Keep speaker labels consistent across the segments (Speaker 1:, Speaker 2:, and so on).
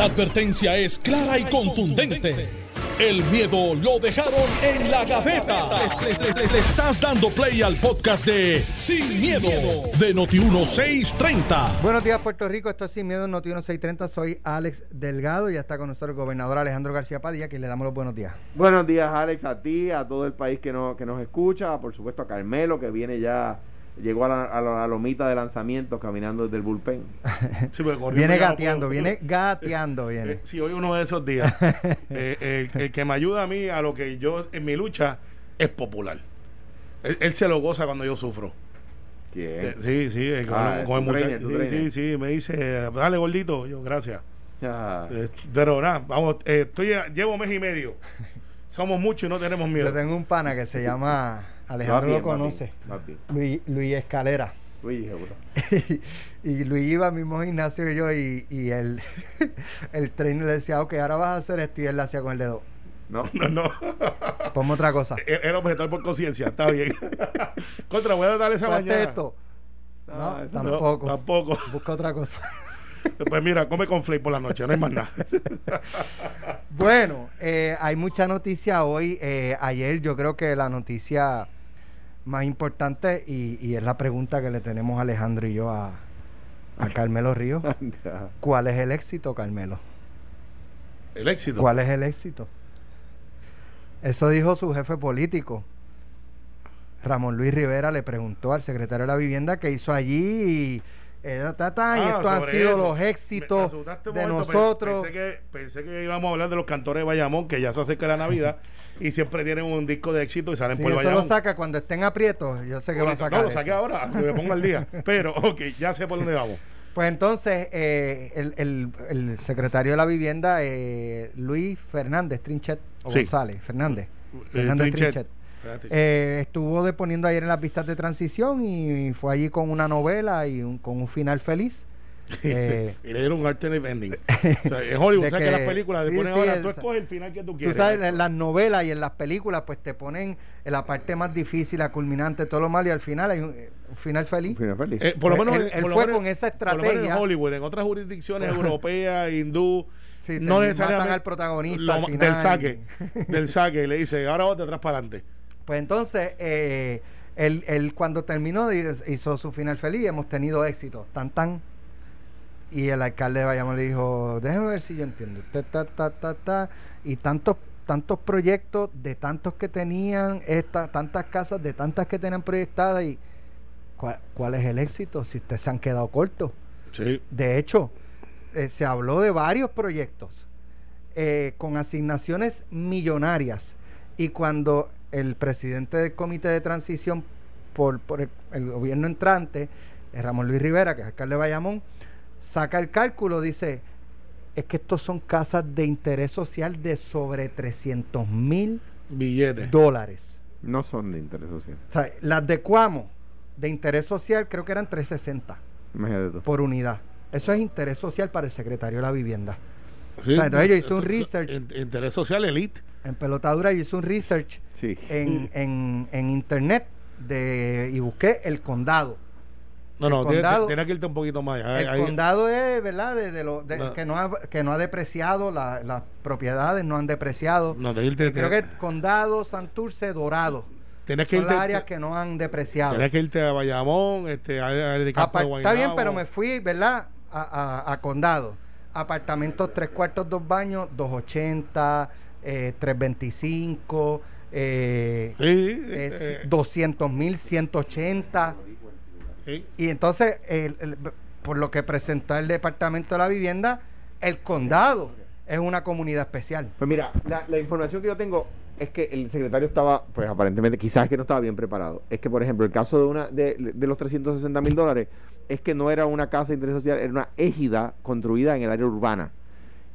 Speaker 1: La advertencia es clara y contundente. El miedo lo dejaron en la gaveta. Le, le- le- le estás dando play al podcast de Sin, miedo, de Noti1630.
Speaker 2: Buenos días, Puerto Rico. Esto es Sin Miedo en Noti 1630. Soy Alex Delgado y ya está con nosotros el gobernador Alejandro García Padilla, que le damos los buenos días.
Speaker 3: Buenos días, Alex, a ti, a todo el país que, no, que nos escucha, por supuesto a Carmelo, que viene ya, llegó a la, a la- a la lomita de lanzamiento caminando desde el bullpen.
Speaker 4: Sí,
Speaker 2: Viene gateando,
Speaker 4: puedo.
Speaker 2: viene gateando, viene.
Speaker 4: Eh, sí, hoy uno de esos días. Eh, el, el que me ayuda a mí a lo que yo en mi lucha es popular. Él, él se lo goza cuando yo sufro. Eh,
Speaker 3: ¿Quién?
Speaker 4: Sí, sí, eh, con,
Speaker 3: Ah,
Speaker 4: con muchacho.
Speaker 3: trainer,
Speaker 4: Sí, sí, sí, me dice, dale gordito. Yo, gracias.
Speaker 3: Ah,
Speaker 4: Eh, pero nada, vamos, eh, estoy, llevo mes y medio. Somos muchos y no tenemos miedo.
Speaker 2: Yo tengo un pana que se llama, Alejandro
Speaker 3: bien,
Speaker 2: lo conoce,
Speaker 3: bien, va bien.
Speaker 2: Luis, Luis Escalera.
Speaker 3: Uy, seguro.
Speaker 2: y Luis iba al mismo gimnasio que yo y, y el, el trainer le decía, ok, ahora vas a hacer esto y él le hacía con el dedo.
Speaker 3: No,
Speaker 4: No, no.
Speaker 2: Ponme otra cosa.
Speaker 4: Era objetor por conciencia, está bien. Contra, voy a darle esa mañana.
Speaker 2: esto. No,
Speaker 3: Ah,
Speaker 4: No,
Speaker 2: tampoco.
Speaker 4: tampoco.
Speaker 2: Busca otra cosa.
Speaker 4: Pues mira, come con flake por la noche, no hay más nada.
Speaker 2: Bueno, eh, hay mucha noticia hoy. Eh, ayer yo creo que la noticia más importante y, y es la pregunta que le tenemos Alejandro y yo a, a Carmelo Ríos.
Speaker 3: Anda.
Speaker 2: ¿Cuál es el éxito, Carmelo?
Speaker 4: El éxito.
Speaker 2: ¿Cuál es el éxito? Eso dijo su jefe político. Ramón Luis Rivera le preguntó al secretario de la vivienda qué hizo allí y, eh, ta, ta, y
Speaker 4: Ah,
Speaker 2: estos han sido
Speaker 4: eso.
Speaker 2: los éxitos de
Speaker 4: momento,
Speaker 2: nosotros.
Speaker 4: Pensé que, pensé que íbamos a hablar de los cantores de Bayamón, que ya se acerca la Navidad y siempre tienen un disco de éxito y salen
Speaker 2: Si
Speaker 4: por
Speaker 2: eso
Speaker 4: Bayamón.
Speaker 2: lo saca cuando estén aprietos, yo sé que va a sacar
Speaker 4: No, lo
Speaker 2: eso.
Speaker 4: saqué ahora, me pongo al día. Pero, ok, ya sé por dónde vamos.
Speaker 2: Pues entonces, eh, el, el- el secretario de la vivienda, eh, Luis Fernández Trinchet, o
Speaker 4: Sí.
Speaker 2: González, Fernández,
Speaker 4: Eh,
Speaker 2: Fernández
Speaker 4: Trinchet.
Speaker 2: Eh, estuvo deponiendo ayer en las vistas de transición y fue allí con una novela y un- con un final feliz. Eh,
Speaker 4: y le dieron un alternate ending. O sea, en Hollywood,
Speaker 2: De
Speaker 4: ¿sabes
Speaker 2: que-
Speaker 4: que las películas
Speaker 2: sí,
Speaker 4: te ponen
Speaker 2: sí,
Speaker 4: ahora,
Speaker 2: el-
Speaker 4: tú escoges el final que tú
Speaker 2: Tú
Speaker 4: quieres.
Speaker 2: sabes, en las novelas y en las películas, pues te ponen en la parte más difícil, la culminante, todo lo malo, y al final hay un, un final feliz.
Speaker 3: Un final feliz.
Speaker 4: Eh, por lo
Speaker 2: Pues
Speaker 4: menos,
Speaker 2: él-
Speaker 4: por
Speaker 2: fue
Speaker 4: menos-
Speaker 2: con esa
Speaker 4: por lo menos
Speaker 2: estrategia.
Speaker 4: en Hollywood, en otras jurisdicciones europeas, hindú,
Speaker 2: Sí, te
Speaker 4: no
Speaker 2: matan
Speaker 4: necesariamente
Speaker 2: al protagonista
Speaker 4: lo
Speaker 2: al final.
Speaker 4: del saque, del saque, y le dice, ahora vos de atrás para adelante.
Speaker 2: Pues entonces, eh, él, él cuando terminó hizo su final feliz, hemos tenido éxito, tan tan. Y el alcalde de Bayamón le dijo, déjeme ver si yo entiendo. Ta, ta, ta, ta, ta. Y tantos tantos proyectos de tantos que tenían, esta, tantas casas de tantas que tenían proyectadas y ¿cuál, cuál es el éxito si ustedes se han quedado cortos?
Speaker 4: Sí.
Speaker 2: De hecho, eh, se habló de varios proyectos eh, con asignaciones millonarias y cuando el presidente del comité de transición por, por el, el gobierno entrante, Ramón Luis Rivera, que es alcalde de Bayamón, saca el cálculo, dice, es que estos son casas de interés social de sobre 300 mil
Speaker 4: Billetes.
Speaker 2: dólares.
Speaker 3: No son de interés social.
Speaker 2: O sea, las de Cuamo, de interés social, creo que eran 360
Speaker 3: Imagínate
Speaker 2: por unidad. Eso es interés social para el secretario de la vivienda.
Speaker 4: Sí,
Speaker 2: O sea, entonces yo hice un research.
Speaker 4: in- Interés social elite.
Speaker 2: En pelotadura yo hice un research
Speaker 3: Sí.
Speaker 2: en, en, en internet de, y busqué el condado.
Speaker 4: No,
Speaker 2: El
Speaker 4: no, tiene-
Speaker 2: condado-
Speaker 4: tiene que irte un poquito más. allá.
Speaker 2: el
Speaker 4: Ahí-
Speaker 2: condado es, ¿verdad? De, de lo, de-
Speaker 4: No.
Speaker 2: que, no ha, que no ha depreciado, la- las propiedades no han depreciado.
Speaker 4: no, de irte,
Speaker 2: creo que condado, Santurce, Dorado.
Speaker 4: tienes que
Speaker 2: Son
Speaker 4: irte,
Speaker 2: las áreas que no han depreciado.
Speaker 4: tienes que irte a Bayamón, este, a, a de
Speaker 2: está bien, pero me fui, ¿verdad? A, a- a condado. Apartamentos tres cuartos, dos baños, 280, eh, 325, eh,
Speaker 4: Sí,
Speaker 2: eh,
Speaker 4: eh,
Speaker 2: 200 mil, 180.
Speaker 4: sí.
Speaker 2: Y entonces, el- el- por lo que presentó el Departamento de la Vivienda, el condado es una comunidad especial.
Speaker 3: Pues mira, la, la información que yo tengo es que el secretario estaba, pues aparentemente, quizás que no estaba bien preparado. Es que, por ejemplo, el caso de una de, de los 360 mil dólares es que no era una casa de interés social, era una égida construida en el área urbana.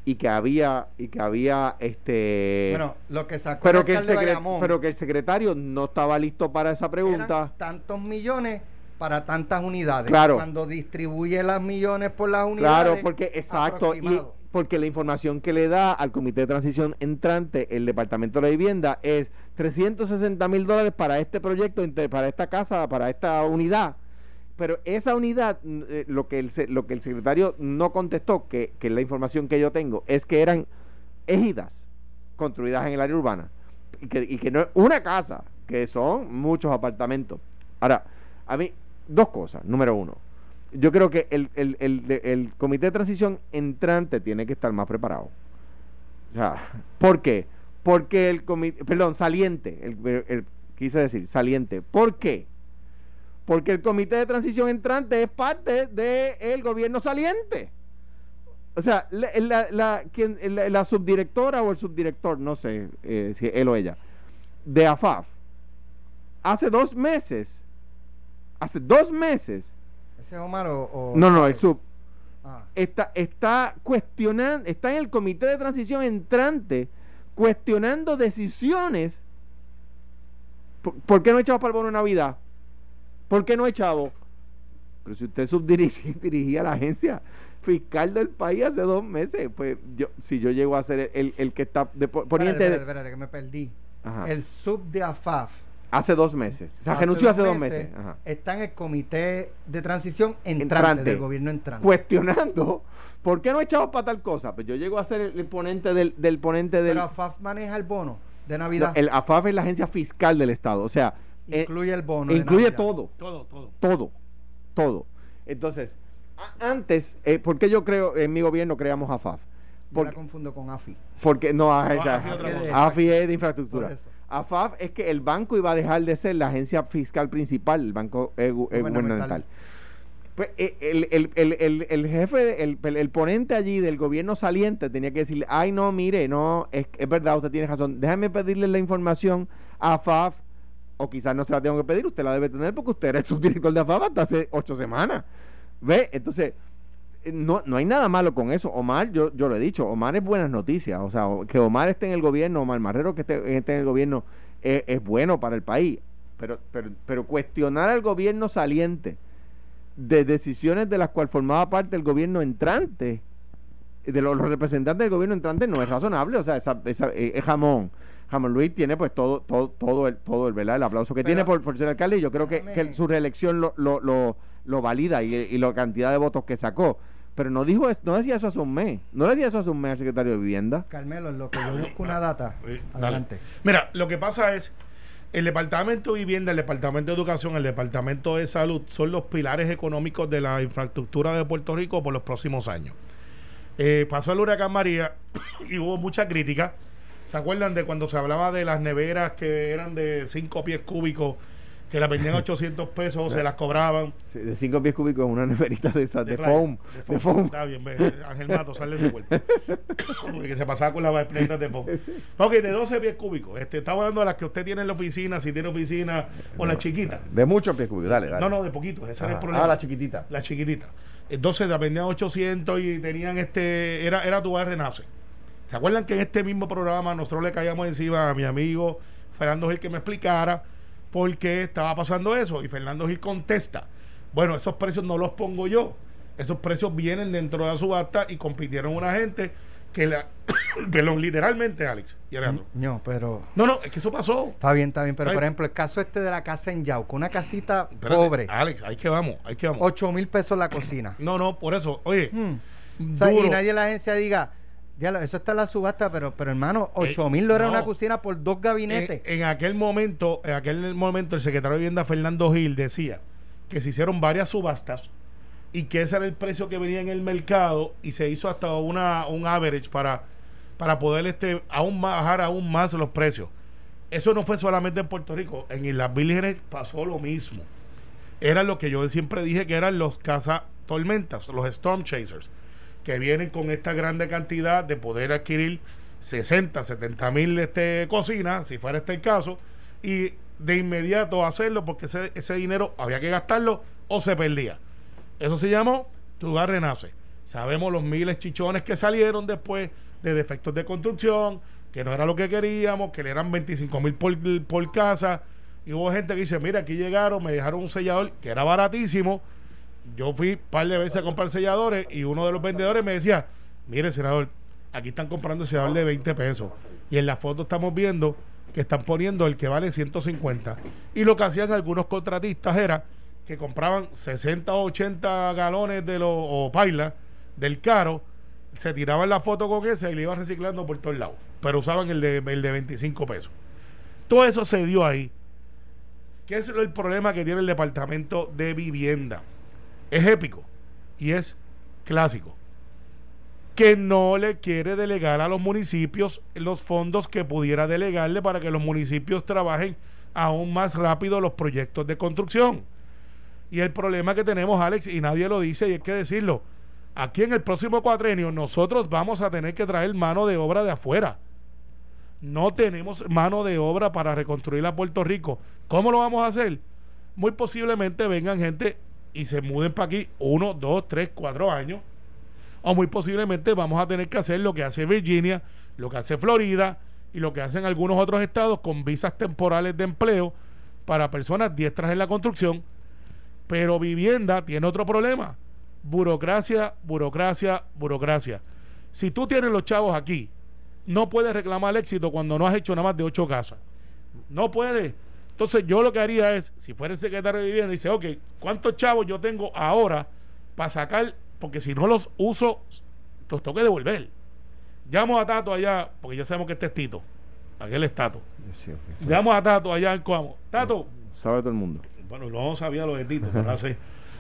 Speaker 3: Y que había, y que había este
Speaker 2: bueno, lo que sacó
Speaker 3: pero
Speaker 2: el
Speaker 3: que, el secre- pero que el secretario no estaba listo para esa pregunta.
Speaker 2: eran tantos millones para tantas unidades.
Speaker 3: Claro.
Speaker 2: Cuando distribuye las millones por las unidades.
Speaker 3: Claro, porque exacto, y porque la información que le da al Comité de Transición entrante el Departamento de la Vivienda es 360 mil dólares para este proyecto, para esta casa, para esta unidad. Pero esa unidad, eh, lo, que el, lo que el secretario no contestó, que, que la información que yo tengo, es que eran ejidas construidas en el área urbana. Y que, y que no es una casa, que son muchos apartamentos. Ahora, a mí, dos cosas. Número uno, yo creo que el, el- el- el comité de transición entrante tiene que estar más preparado. O sea, ¿por qué? Porque el comité, perdón, saliente, el- quise decir, saliente. ¿Por qué? Porque el comité de transición entrante es parte del gobierno saliente. O sea, la, la, la- quien- la- la subdirectora o el subdirector, no sé eh, si él o ella, de AFAF, hace dos meses, hace dos meses,
Speaker 2: ¿Ese es Omar o.? o
Speaker 3: no, no, el sub,
Speaker 2: Ah.
Speaker 3: está, está cuestionando, está en el comité de transición entrante cuestionando decisiones. ¿Por, por qué no echamos para el bono de Navidad? ¿Por qué no echamos? Pero si usted subdirigía dirigía la agencia fiscal del país hace dos meses, pues yo, si yo llego a ser el, el que está de po- poniente
Speaker 2: Espérate,
Speaker 3: de-
Speaker 2: espérate, espérate, que me perdí.
Speaker 3: Ajá.
Speaker 2: El sub de AFAF.
Speaker 3: hace dos meses, o sea, renunció hace dos meses, Ajá.
Speaker 2: Está en el comité de transición entrante,
Speaker 3: Entrante.
Speaker 2: del gobierno entrante.
Speaker 3: cuestionando ¿por qué no echamos para tal cosa? Pues yo llego a ser el, el ponente del, del ponente del,
Speaker 2: Pero AFAF maneja el bono de Navidad.
Speaker 3: No, el AFAF es la agencia fiscal del Estado. O sea,
Speaker 2: incluye el bono.
Speaker 3: incluye todo,
Speaker 4: Todo, todo.
Speaker 3: todo, todo. Entonces, antes, eh, ¿por qué yo creo, en mi gobierno creamos AFAF?
Speaker 2: Yo la
Speaker 3: Porque,
Speaker 2: confundo con AFI.
Speaker 3: porque no,
Speaker 4: No,
Speaker 3: esa-
Speaker 4: AFI es.
Speaker 3: AFI de infraestructura. AFAF es que el banco iba a dejar de ser la agencia fiscal principal, el banco eh, eh,
Speaker 2: Gubernamental.
Speaker 3: Pues eh, el, el- el- el- el jefe, el, el- el ponente allí del gobierno saliente tenía que decirle, ay no, mire, no, es, es verdad, usted tiene razón, déjame pedirle la información a AFAF, o quizás no se la tengo que pedir, usted la debe tener porque usted era el subdirector de AFAF hasta hace ocho semanas. ¿Ve? Entonces, eh, no, no hay nada malo con eso. Omar, yo, yo lo he dicho, Omar es buenas noticias. O sea, que Omar esté en el gobierno, Omar Marrero que esté, esté en el gobierno, eh, es bueno para el país. Pero, pero, pero cuestionar al gobierno saliente de decisiones de las cuales formaba parte el gobierno entrante, de los, los representantes del gobierno entrante, no es razonable. O sea, esa, esa- eh, es jamón. Jamón Luis tiene pues todo, todo, todo el, todo el, ¿verdad? el aplauso que
Speaker 2: Pero-
Speaker 3: tiene por, por ser alcalde y yo creo que, su reelección lo, lo, lo, lo valida y, y la cantidad de votos que sacó. Pero no dijo no decía eso hace un mes. No decía eso hace un mes al secretario de Vivienda.
Speaker 2: Carmelo, en lo que yo busco una data.
Speaker 4: Sí, dale.
Speaker 2: Adelante.
Speaker 4: Mira, lo que pasa es, el Departamento de Vivienda, el Departamento de Educación, el Departamento de Salud son los pilares económicos de la infraestructura de Puerto Rico por los próximos años. Eh, pasó el huracán María y hubo mucha crítica. ¿Se acuerdan de cuando se hablaba de las neveras que eran de 5 pies cúbicos, que las vendían a 800 pesos o se las cobraban?
Speaker 3: De 5 pies cúbicos en una neverita de esas, de,
Speaker 4: playa,
Speaker 3: foam. De foam.
Speaker 4: Está bien, ve, Ángel Mato, sale de cuerpo. Porque se pasaba con las planetas de foam. Ok, de 12 pies cúbicos. Este, estaba hablando de las que usted tiene en la oficina, si tiene oficina, o las chiquitas.
Speaker 3: De muchos pies cúbicos, dale, dale.
Speaker 4: No, no, de poquitos, ese era el problema.
Speaker 3: Ah, la chiquitita.
Speaker 4: La chiquitita. Entonces la vendían 800 y tenían este. Era, era tu bar renace. ¿Se acuerdan que en este mismo programa nosotros le caíamos encima a mi amigo Fernando Gil que me explicara por qué estaba pasando eso? Y Fernando Gil contesta: Bueno, esos precios no los pongo yo. Esos precios vienen dentro de la subasta y compitieron una gente que la. perdón, literalmente, Alex y Alejandro.
Speaker 2: No, pero.
Speaker 4: No, no, es que eso pasó.
Speaker 2: Está bien, está bien. Pero, por ejemplo, el caso este de la casa en Yauco, una casita
Speaker 4: Espérate,
Speaker 2: pobre,
Speaker 4: Alex, ahí que vamos, ahí que vamos.
Speaker 2: 8 mil pesos la cocina.
Speaker 4: No, no, por eso. Oye,
Speaker 2: Hmm. O sea, y nadie en la agencia diga, eso está en la subasta, pero, pero hermano, 8
Speaker 4: Eh,
Speaker 2: mil dólares
Speaker 4: no.
Speaker 2: una cocina por dos gabinetes.
Speaker 4: En, en aquel momento, en aquel momento, el secretario de Vivienda Fernando Gil decía que se hicieron varias subastas y que ese era el precio que venía en el mercado y se hizo hasta una un average para, para poder este aún más- bajar aún más los precios. Eso no fue solamente en Puerto Rico, en Islas Vírgenes pasó lo mismo. Era lo que yo siempre dije que eran los caza tormentas, los storm chasers, que vienen con esta grande cantidad de poder adquirir 60, 70 mil este, cocinas, si fuera este el caso, y de inmediato hacerlo porque ese, ese dinero había que gastarlo o se perdía. Eso se llamó Tu Hogar Renace. Sabemos los miles chichones que salieron después de defectos de construcción, que no era lo que queríamos, que le eran 25 mil por, por casa. Y hubo gente que dice, mira, aquí llegaron, me dejaron un sellador que era baratísimo. Yo fui un par de veces a comprar selladores y uno de los vendedores me decía, mire, senador, aquí están comprando sellador de 20 pesos. Y en la foto estamos viendo que están poniendo el que vale 150. Y lo que hacían algunos contratistas era que compraban 60 o 80 galones de los o paila del caro, se tiraban la foto con ese y le iban reciclando por todos lados. Pero usaban el de, el de 25 pesos. Todo eso se dio ahí. ¿Qué es el problema que tiene el departamento de vivienda? Es épico y es clásico. Que no le quiere delegar a los municipios los fondos que pudiera delegarle para que los municipios trabajen aún más rápido los proyectos de construcción. Y el problema que tenemos, Alex, y nadie lo dice y hay que decirlo, aquí en el próximo cuatrenio nosotros vamos a tener que traer mano de obra de afuera. No tenemos mano de obra para reconstruir a Puerto Rico. ¿Cómo lo vamos a hacer? Muy posiblemente vengan gente y se muden para aquí uno, dos, tres, cuatro años. O muy posiblemente vamos a tener que hacer lo que hace Virginia, lo que hace Florida y lo que hacen algunos otros estados con visas temporales de empleo para personas diestras en la construcción. Pero vivienda tiene otro problema. Burocracia, burocracia, burocracia. Si tú tienes los chavos aquí no puedes reclamar éxito cuando no has hecho nada más de ocho casas. No puedes. Entonces yo lo que haría es, si fuera el secretario de vivienda, dice, ok, ¿cuántos chavos yo tengo ahora para sacar? Porque si no los uso, los tengo que devolver. Llamo a Tato allá, porque ya sabemos que este es Tito. Aquel es Tato. Llamo a Tato allá en Coamo. Tato.
Speaker 3: Sabe todo el mundo.
Speaker 4: Bueno, no sabía lo de Tito, pero así.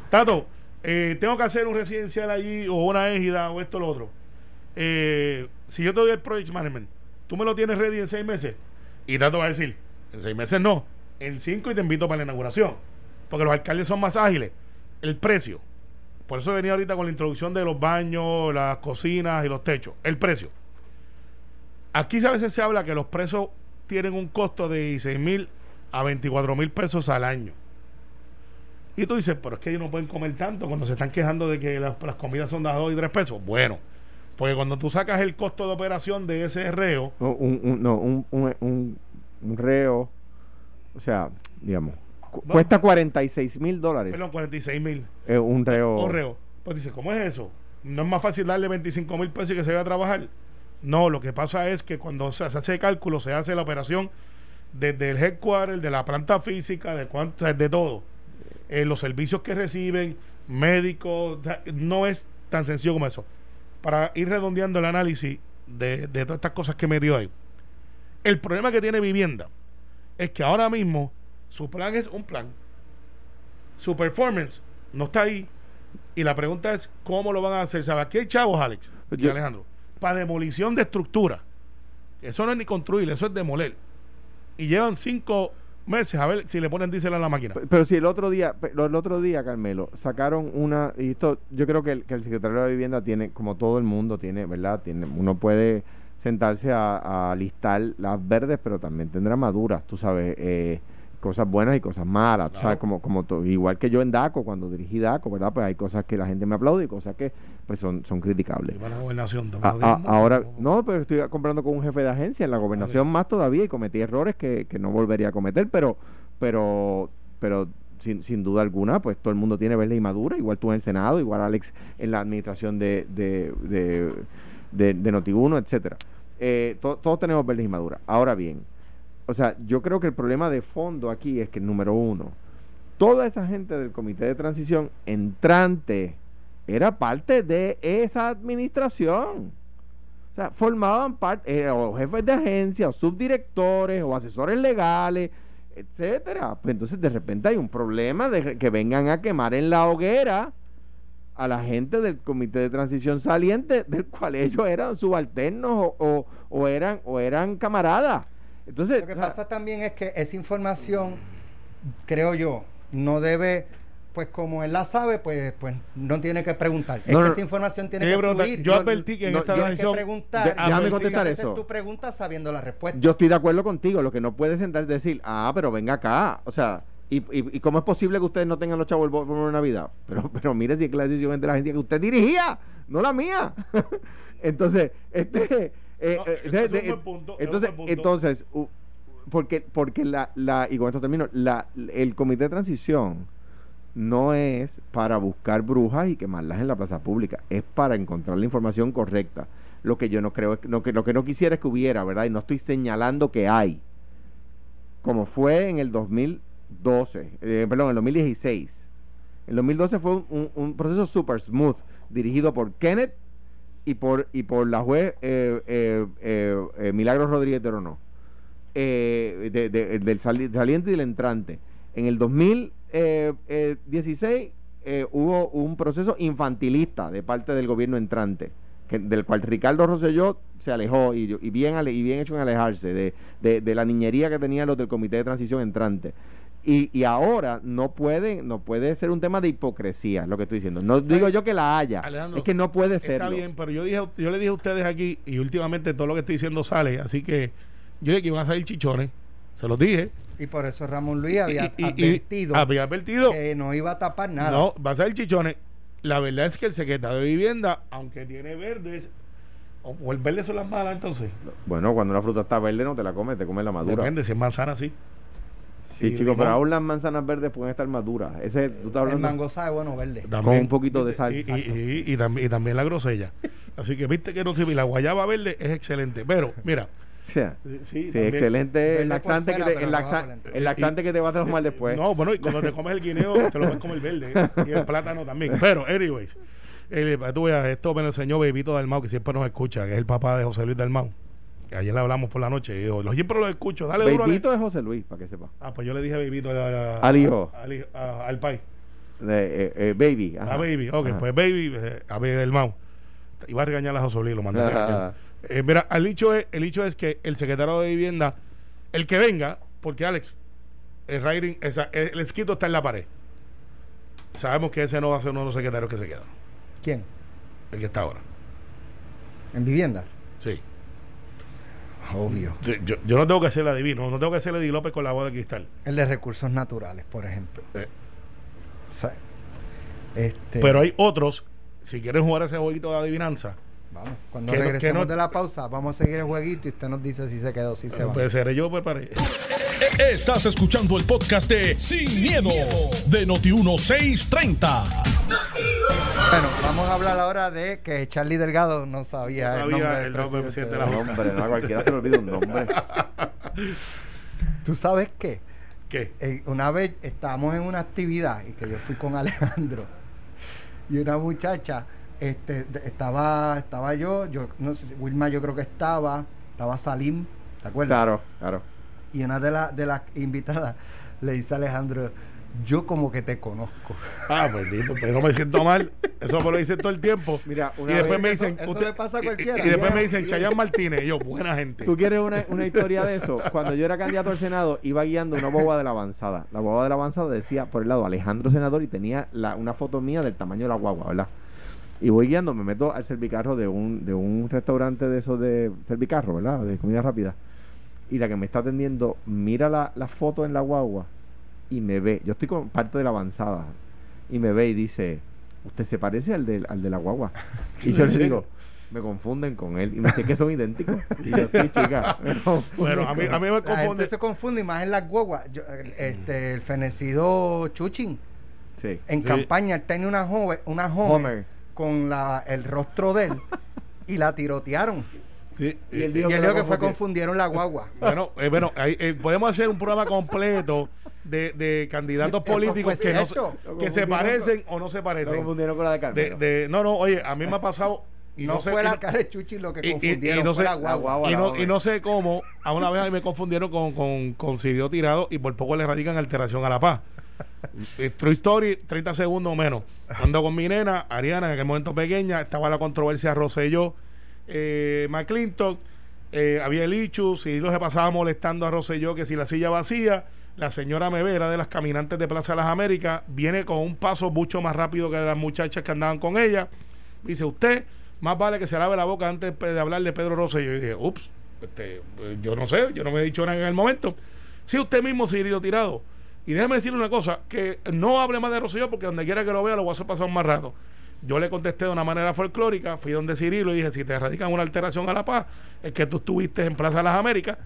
Speaker 4: Tato, eh, tengo que hacer un residencial allí, o una égida, o esto o lo otro eh, si yo te doy el project management, tú me lo tienes ready en seis meses. Y Tato va a decir, en seis meses no, en cinco y te invito para la inauguración. Porque los alcaldes son más ágiles. El precio. Por eso venía ahorita con la introducción de los baños, las cocinas y los techos. El precio. Aquí a veces se habla que los precios tienen un costo de 16 mil a 24 mil pesos al año. Y tú dices, pero es que ellos no pueden comer tanto cuando se están quejando de que las, comidas son de 2 y 3 pesos. Bueno, porque cuando tú sacas el costo de operación de ese reo.
Speaker 3: un, un, no, un, un, reo, o sea, digamos, cuesta 46 mil dólares.
Speaker 4: Perdón, 46 mil.
Speaker 3: un reo.
Speaker 4: Un reo. Pues dice, ¿cómo es eso? ¿No es más fácil darle 25 mil pesos y que se vaya a trabajar? No, lo que pasa es que cuando se hace el cálculo, se hace la operación desde el headquarter, de la planta física, de cuánto, de todo. Eh, los servicios que reciben, médicos, no es tan sencillo como eso para ir redondeando el análisis de, todas estas cosas que me dio ahí. El problema que tiene vivienda es que ahora mismo su plan es un plan. Su performance no está ahí. Y la pregunta es, ¿cómo lo van a hacer? ¿Sabes? Aquí hay chavos, Alex y Alejandro, para demolición de estructura. Eso no es ni construir, eso es demoler. Y llevan cinco meses a ver si le ponen diésel a la máquina.
Speaker 3: Pero, si el otro día, el otro día, Carmelo, sacaron una, y esto yo creo que el, que el secretario de Vivienda tiene, como todo el mundo tiene, ¿verdad? Tiene, uno puede sentarse a, a listar las verdes, pero también tendrá maduras, tú sabes. Eh, cosas buenas y cosas malas, sabes, como, como igual que yo en DACO, cuando dirigí DACO, ¿verdad? Pues hay cosas que la gente me aplaude y cosas que pues son, son criticables.
Speaker 4: la gobernación
Speaker 3: ahora, no, pero estoy comprando con un jefe de agencia, en la gobernación más todavía, y cometí errores que, que no volvería a cometer, pero, pero, pero sin, sin, duda alguna, pues todo el mundo tiene verde y madura, igual tú en el Senado, igual Alex en la administración de, de, de, de, de Notiuno, etcétera. Eh, todos tenemos verde y madura. Ahora bien, o sea, yo creo que el problema de fondo aquí es que, número uno, toda esa gente del comité de transición entrante era parte de esa administración. O sea, formaban parte, eh, o jefes de agencia, o subdirectores, o asesores legales, etcétera. Pues entonces de repente hay un problema de que vengan a quemar en la hoguera a la gente del comité de transición saliente, del cual ellos eran subalternos o, o eran, o eran camaradas. Entonces,
Speaker 2: lo que pasa también es que esa información, creo yo, no debe pues como él la sabe, pues, pues no tiene que preguntar. es que esa información tiene que fluir.
Speaker 4: Yo advertí que en esta
Speaker 2: decisión... que preguntar.
Speaker 3: déjame contestar eso.
Speaker 2: tu pregunta sabiendo la respuesta.
Speaker 3: Yo estoy de acuerdo contigo. Lo que no puedes sentar es decir, ah, pero venga acá. O sea, ¿y, y, cómo es posible que ustedes no tengan los chavos por Navidad? Pero, pero mire si es que la decisión es de la agencia que usted dirigía, no la mía. Entonces, este eh, eh, entonces, entonces porque, porque la, la, y con esto termino, la, el comité de transición no es para buscar brujas y quemarlas en la plaza pública, es para encontrar la información correcta. Lo que yo no creo es lo que, lo que no quisiera es que hubiera, ¿verdad? Y no estoy señalando que hay. Como fue en el 2012, eh, perdón, en el 2016, El 2012 fue un, proceso super smooth, dirigido por Kenneth y por, y por la juez eh, eh, eh, eh, Milagros Rodríguez de Orono. Eh, de- de- del sali- saliente y del entrante. En el 2016 eh, hubo un proceso infantilista de parte del gobierno entrante, del cual Ricardo Rosselló se alejó y, bien, y bien hecho en alejarse de, de- de la niñería que tenían los del comité de transición entrante. Y, y ahora no puede, no puede ser un tema de hipocresía, lo que estoy diciendo. No digo yo que la haya,
Speaker 4: Alejandro,
Speaker 3: es que no puede ser.
Speaker 4: Está bien, pero yo dije, yo le dije a ustedes aquí, y últimamente todo lo que estoy diciendo sale, así que yo dije que iban a salir chichones, se los dije.
Speaker 2: Y por eso Ramón Luis había
Speaker 4: Y- y- y-
Speaker 2: advertido
Speaker 4: había advertido.
Speaker 2: que no iba a tapar nada.
Speaker 4: No, va a salir chichones. La verdad es que el secretario de vivienda, aunque tiene verdes, o, o el verde son las malas entonces.
Speaker 3: Bueno, cuando una fruta está verde no te la comes, te comes la madura.
Speaker 4: Depende, si es manzana, sí.
Speaker 3: Sí,
Speaker 4: Sí,
Speaker 3: chicos,
Speaker 4: limón.
Speaker 3: pero aún las manzanas verdes pueden estar maduras. Ese, tú estás
Speaker 2: el
Speaker 3: hablando.
Speaker 2: mango sabe bueno verde.
Speaker 3: Con un poquito de sal.
Speaker 4: Y, y- y- y también, y también la grosella. Así que viste que no sirve. Y la guayaba verde es excelente. Pero, mira.
Speaker 3: O sea,
Speaker 4: Sí,
Speaker 3: excelente el laxante,
Speaker 2: fuera,
Speaker 3: que te, el, laxa- el laxante que te va a tomar después.
Speaker 4: No, bueno, y cuando te comes el guineo, te lo ves como el verde. ¿eh? Y el plátano también. Pero, anyways. eh, para que tú veas, esto me lo enseñó Bebito Dalmau, que siempre nos escucha, que es el papá de José Luis Dalmau. Que ayer le hablamos por la noche. Y digo, "Lo- siempre lo escucho. Dale duro. a-
Speaker 3: Bebito es José Luis, para que sepa.
Speaker 4: Ah, pues yo le dije Bebito a- a-
Speaker 3: Al hijo.
Speaker 4: Al, hijo- a- al pai.
Speaker 3: De, eh, eh, baby. ajá.
Speaker 4: A Baby. Ok,
Speaker 3: Ajá.
Speaker 4: pues Baby, eh, a Baby Dalmau. Iba a regañar a José Luis, lo mandé a
Speaker 3: Ajá.
Speaker 4: regañar. Eh, mira, el hecho, es, el hecho es que el secretario de vivienda, el que venga, porque Alex, el writing, esa- el escrito está en la pared. Sabemos que ese no va a ser uno de los secretarios que se quedan.
Speaker 2: ¿Quién?
Speaker 4: El que está ahora.
Speaker 2: ¿En vivienda?
Speaker 4: Sí.
Speaker 2: Obvio.
Speaker 4: Yo, no tengo que hacerle adivino, no tengo que hacerle Di López con la bola de cristal.
Speaker 2: El de recursos naturales, por ejemplo.
Speaker 4: Eh,
Speaker 2: O sea, este,
Speaker 4: Pero hay otros, si quieren jugar ese jueguito de adivinanza,
Speaker 2: Vamos, cuando
Speaker 4: que no- que
Speaker 2: regresemos
Speaker 4: no-
Speaker 2: de la pausa, vamos a seguir el jueguito y usted nos dice si se quedó, si se va.
Speaker 4: pues seré yo, pues para
Speaker 1: Estás escuchando el podcast de Sin, miedo, de Noti1630.
Speaker 2: Bueno, vamos a hablar ahora de que Charlie Delgado no sabía,
Speaker 4: No
Speaker 2: el
Speaker 4: sabía
Speaker 2: nombre del
Speaker 4: el nombre del
Speaker 2: presidente
Speaker 4: presidente de la
Speaker 2: de-
Speaker 3: No, hombre, no, a cualquiera se le olvida un nombre.
Speaker 2: ¿Tú sabes qué?
Speaker 4: ¿Qué?
Speaker 2: Eh, una vez estábamos en una actividad y que yo fui con Alejandro y una muchacha este estaba estaba yo yo no sé si- Wilma yo creo que estaba estaba Salim ¿te acuerdas?
Speaker 3: Claro, claro.
Speaker 2: y una de las de las invitadas le dice a Alejandro yo como que te conozco
Speaker 4: Ah, pues, tipo, pues no me siento mal. Eso me lo dicen todo el tiempo.
Speaker 3: Mira,
Speaker 4: y
Speaker 3: una
Speaker 4: después
Speaker 3: vez-
Speaker 4: me
Speaker 2: Eso-
Speaker 4: dicen.
Speaker 2: eso le pasa a
Speaker 4: y-
Speaker 2: cualquiera.
Speaker 4: Y, y después me dicen Chayanne Martínez. Y yo, buena gente.
Speaker 3: ¿Tú quieres una, una historia de eso? Cuando yo era candidato al Senado, iba guiando una boba de la avanzada. La boba de la avanzada decía por el lado Alejandro Senador y tenía la, una foto mía del tamaño de la guagua, ¿verdad? Y voy guiando, me meto al servicarro de un, de un restaurante de esos de servicarro, ¿verdad? De comida rápida. Y la que me está atendiendo mira la, la foto en la guagua y me ve. Yo estoy con parte de la avanzada. Y me ve y dice, usted se parece al de, al de la guagua. Y yo le digo, me confunden con él. Y me dice que son idénticos. Y yo, sí, chica.
Speaker 4: Bueno, a mí, a mí me
Speaker 2: la
Speaker 4: confunde.
Speaker 2: gente se confunde y más en las guaguas Yo, este el fenecido Chuchin
Speaker 3: Sí.
Speaker 2: en
Speaker 4: Sí.
Speaker 2: campaña él tenía una joven una joven
Speaker 3: Homer.
Speaker 2: con la el rostro de él y la tirotearon
Speaker 4: Sí,
Speaker 3: Y él
Speaker 2: y
Speaker 3: dijo
Speaker 2: él
Speaker 3: que
Speaker 2: dijo
Speaker 3: la
Speaker 2: que fue
Speaker 3: confundieron.
Speaker 2: confundieron la guagua
Speaker 4: Bueno, eh, bueno ahí, eh, podemos hacer un programa completo de, de candidatos políticos que, no, se-
Speaker 3: Lo
Speaker 4: que se
Speaker 3: confundieron
Speaker 4: parecen o no se
Speaker 3: Lo
Speaker 4: parecen.
Speaker 3: confundieron con la de
Speaker 4: De,
Speaker 3: Carmelo.
Speaker 4: de- no, no, oye, a mí me ha pasado. Y
Speaker 2: no,
Speaker 4: no, sé,
Speaker 2: fue la cara de Chuchi lo que
Speaker 4: y- y- y
Speaker 2: confundieron
Speaker 4: no
Speaker 2: fue
Speaker 4: sé-
Speaker 2: la guagua,
Speaker 4: y, no,
Speaker 3: Homer.
Speaker 4: y no sé cómo, a una vez me confundieron con, con, con Sirio Tirado y por poco le radican alteración a la paz. Eh, True Story, 30 segundos o menos. Ando con mi nena, Ariana, en aquel momento pequeña, estaba la controversia Rosselló, eh, McClintock, eh, había el Ichu, Cirilo se pasaba molestando a Rosselló que si la silla vacía, la señora Mevera de las caminantes de Plaza de las Américas viene con un paso mucho más rápido que las muchachas que andaban con ella. Dice, usted, más vale que se lave la boca antes de hablar de Pedro Rosselló. Y dije, ups, este, eh, yo no sé, yo no me he dicho nada en el momento. Si usted mismo, Cirilo Tirado. Y déjeme decirle una cosa, que no hable más de Rosselló porque donde quiera que lo vea lo voy a hacer pasar más rato. Yo le contesté de una manera folclórica, fui donde Cirilo y dije, si te radican una alteración a la paz, es que tú estuviste en Plaza de las Américas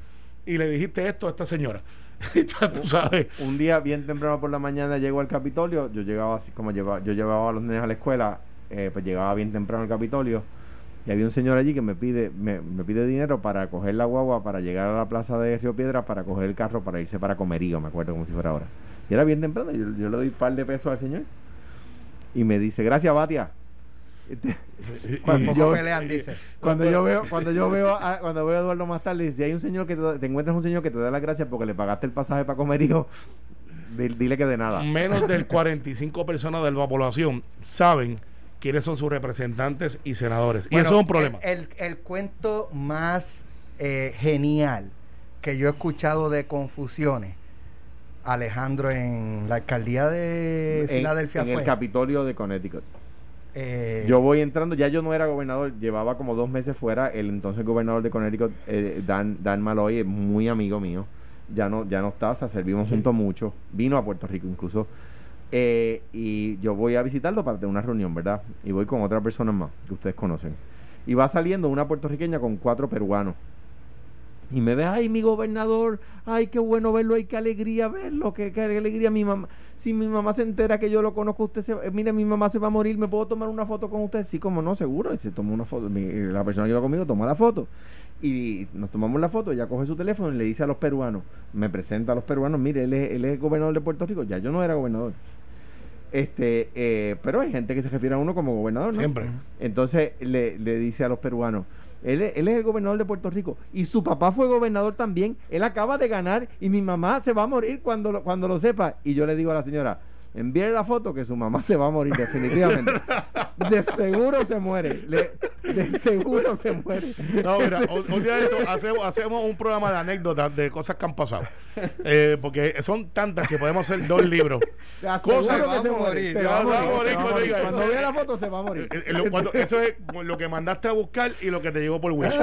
Speaker 4: y le dijiste esto a esta señora. Tú sabes.
Speaker 3: Un día bien temprano por la mañana llego al Capitolio, yo llegaba así como llevaba, yo llevaba a los niños a la escuela, eh, pues llegaba bien temprano al Capitolio y había un señor allí que me pide, me, me pide dinero para coger la guagua, para llegar a la plaza de Río Piedra, para coger el carro para irse para Comerío, me acuerdo como si fuera ahora. Y era bien temprano, yo, yo le doy un par de pesos al señor. y me dice, gracias, Batia.
Speaker 2: Cuando
Speaker 3: yo-
Speaker 2: pelean, dice.
Speaker 3: Cuando yo veo, cuando yo veo, a, cuando veo a Eduardo más tarde, si hay un señor que te, te encuentras un señor que te da las gracias porque le pagaste el pasaje para comer, hijo, di- dile que de nada.
Speaker 4: Menos del 45 personas de la población saben quiénes son sus representantes y senadores. y eso es un problema.
Speaker 2: El, el- el cuento más eh, genial que yo he escuchado de confusiones, Alejandro, en la alcaldía de
Speaker 3: En-
Speaker 2: Filadelfia
Speaker 3: en,
Speaker 2: fue.
Speaker 3: el Capitolio de Connecticut.
Speaker 2: Eh,
Speaker 3: Yo voy entrando, ya yo no era gobernador, llevaba como dos meses fuera. El entonces gobernador de Connecticut, eh, Dan, Dan Malloy, es muy amigo mío. Ya no, ya no está, o sea, servimos juntos mucho. Vino a Puerto Rico incluso. Eh, y yo voy a visitarlo para tener una reunión, ¿verdad? Y voy con otras personas más que ustedes conocen. Y va saliendo una puertorriqueña con cuatro peruanos. Y me ve, ay, mi gobernador, ay, qué bueno verlo, ay, qué alegría verlo, qué, qué alegría mi mamá. Si mi mamá se entera que yo lo conozco, usted se, eh, mire, mi mamá se va a morir, ¿me puedo tomar una foto con usted? Sí, como no, seguro. Y se tomó una foto, mi- la persona que iba conmigo toma la foto. Y nos tomamos la foto, ella coge su teléfono y le dice a los peruanos, me presenta a los peruanos, mire, él es, él es gobernador de Puerto Rico, ya yo no era gobernador. Este, eh, pero hay gente que se refiere a uno como gobernador, ¿no?
Speaker 4: Siempre.
Speaker 3: Entonces le, le dice a los peruanos, él, es- él es el gobernador de Puerto Rico y su papá fue gobernador también. Él acaba de ganar y mi mamá se va a morir cuando lo, cuando lo sepa. Y yo le digo a la señora, envíe la foto que su mamá se va a morir definitivamente. de seguro se muere. Le- de seguro se muere.
Speaker 4: No, mira, un, día de esto hacemos, hacemos un programa de anécdotas de cosas que han pasado. Eh, porque son tantas que podemos hacer dos libros. Cosas-
Speaker 3: que se muere.
Speaker 2: morir,
Speaker 3: Se
Speaker 2: se
Speaker 3: va a morir.
Speaker 4: morir
Speaker 3: se va a
Speaker 4: cuando
Speaker 3: morir. vea la foto se va a morir.
Speaker 4: Eh, eh, lo- cuando- eso es lo que mandaste a buscar y lo que te llegó por Wish.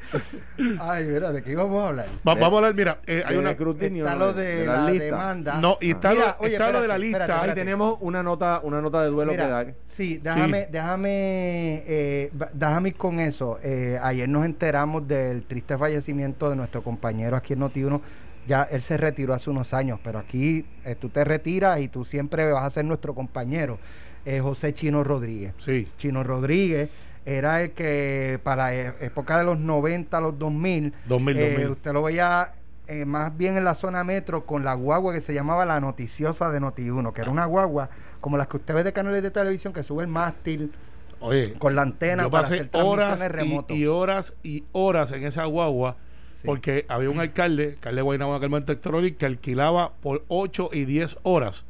Speaker 2: Ay, mira, ¿de qué íbamos a hablar?
Speaker 4: Va- vamos a hablar, mira, eh, hay una.
Speaker 3: escrutinio,
Speaker 2: Está lo de, la
Speaker 3: listas.
Speaker 2: demanda.
Speaker 4: No, y está,
Speaker 2: Mira,
Speaker 4: lo,
Speaker 2: oye,
Speaker 4: está lo de la
Speaker 2: espérate,
Speaker 4: lista.
Speaker 2: espérate,
Speaker 3: Ahí
Speaker 2: espérate.
Speaker 3: tenemos una nota, una nota de duelo
Speaker 2: Mira,
Speaker 3: que dar.
Speaker 2: Sí, déjame, déjame, eh, déjame ir con eso. Eh, ayer nos enteramos del triste fallecimiento de nuestro compañero aquí en Noti1. Ya él se retiró hace unos años, pero aquí eh, tú te retiras y tú siempre vas a ser nuestro compañero. Eh, José Chino Rodríguez.
Speaker 4: Sí.
Speaker 2: Chino Rodríguez era el que para la e- época de los 90, los 2000,
Speaker 4: 2000,
Speaker 2: eh,
Speaker 4: 2000.
Speaker 2: usted lo veía eh, más bien en la zona metro con la guagua que se llamaba la noticiosa de Noti1, que era una guagua como las que usted ve de canales de televisión que sube el mástil
Speaker 4: Oye,
Speaker 2: con la antena
Speaker 4: yo
Speaker 2: para
Speaker 4: pasé
Speaker 2: hacer
Speaker 4: horas
Speaker 2: transmisiones
Speaker 4: y,
Speaker 2: remotas.
Speaker 4: y horas y horas en esa guagua
Speaker 2: Sí.
Speaker 4: porque había un alcalde, alcalde de Guaynabo en aquel momento Héctor que alquilaba por 8 y 10 horas.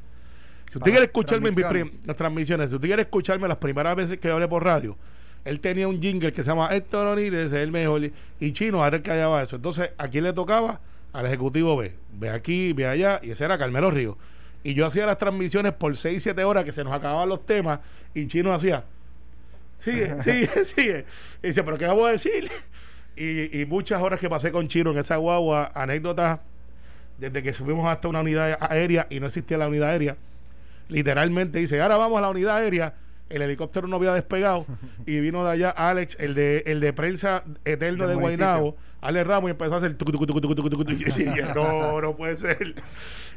Speaker 4: Si usted
Speaker 2: Para
Speaker 4: quiere escucharme en mis las transmisiones, si usted quiere escucharme las primeras veces que hablé por radio, él tenía un jingle que se llama Héctor ese es el mejor, y Chino era el que hallaba eso. Entonces, ¿a quién le tocaba? Al ejecutivo B. Ve aquí, ve allá, y ese era Carmelo Río. Y yo hacía las transmisiones por 6, 7 horas que se nos acababan los temas, y Chino hacía, sigue, sigue, sigue. Y dice, ¿pero qué vamos a decir? Y, y muchas horas que pasé con Chino en esa guagua, anécdotas desde que subimos hasta una unidad aérea y no existía la unidad aérea. Literalmente dice, ahora vamos a la unidad aérea. El helicóptero no había despegado y vino de allá Alex, el de el de prensa eterno de. Guaynabo, Alex Ramos y empezó a hacer tucu, tucu, tucu, tucu, tucu, tucu, y decía, no, no puede ser.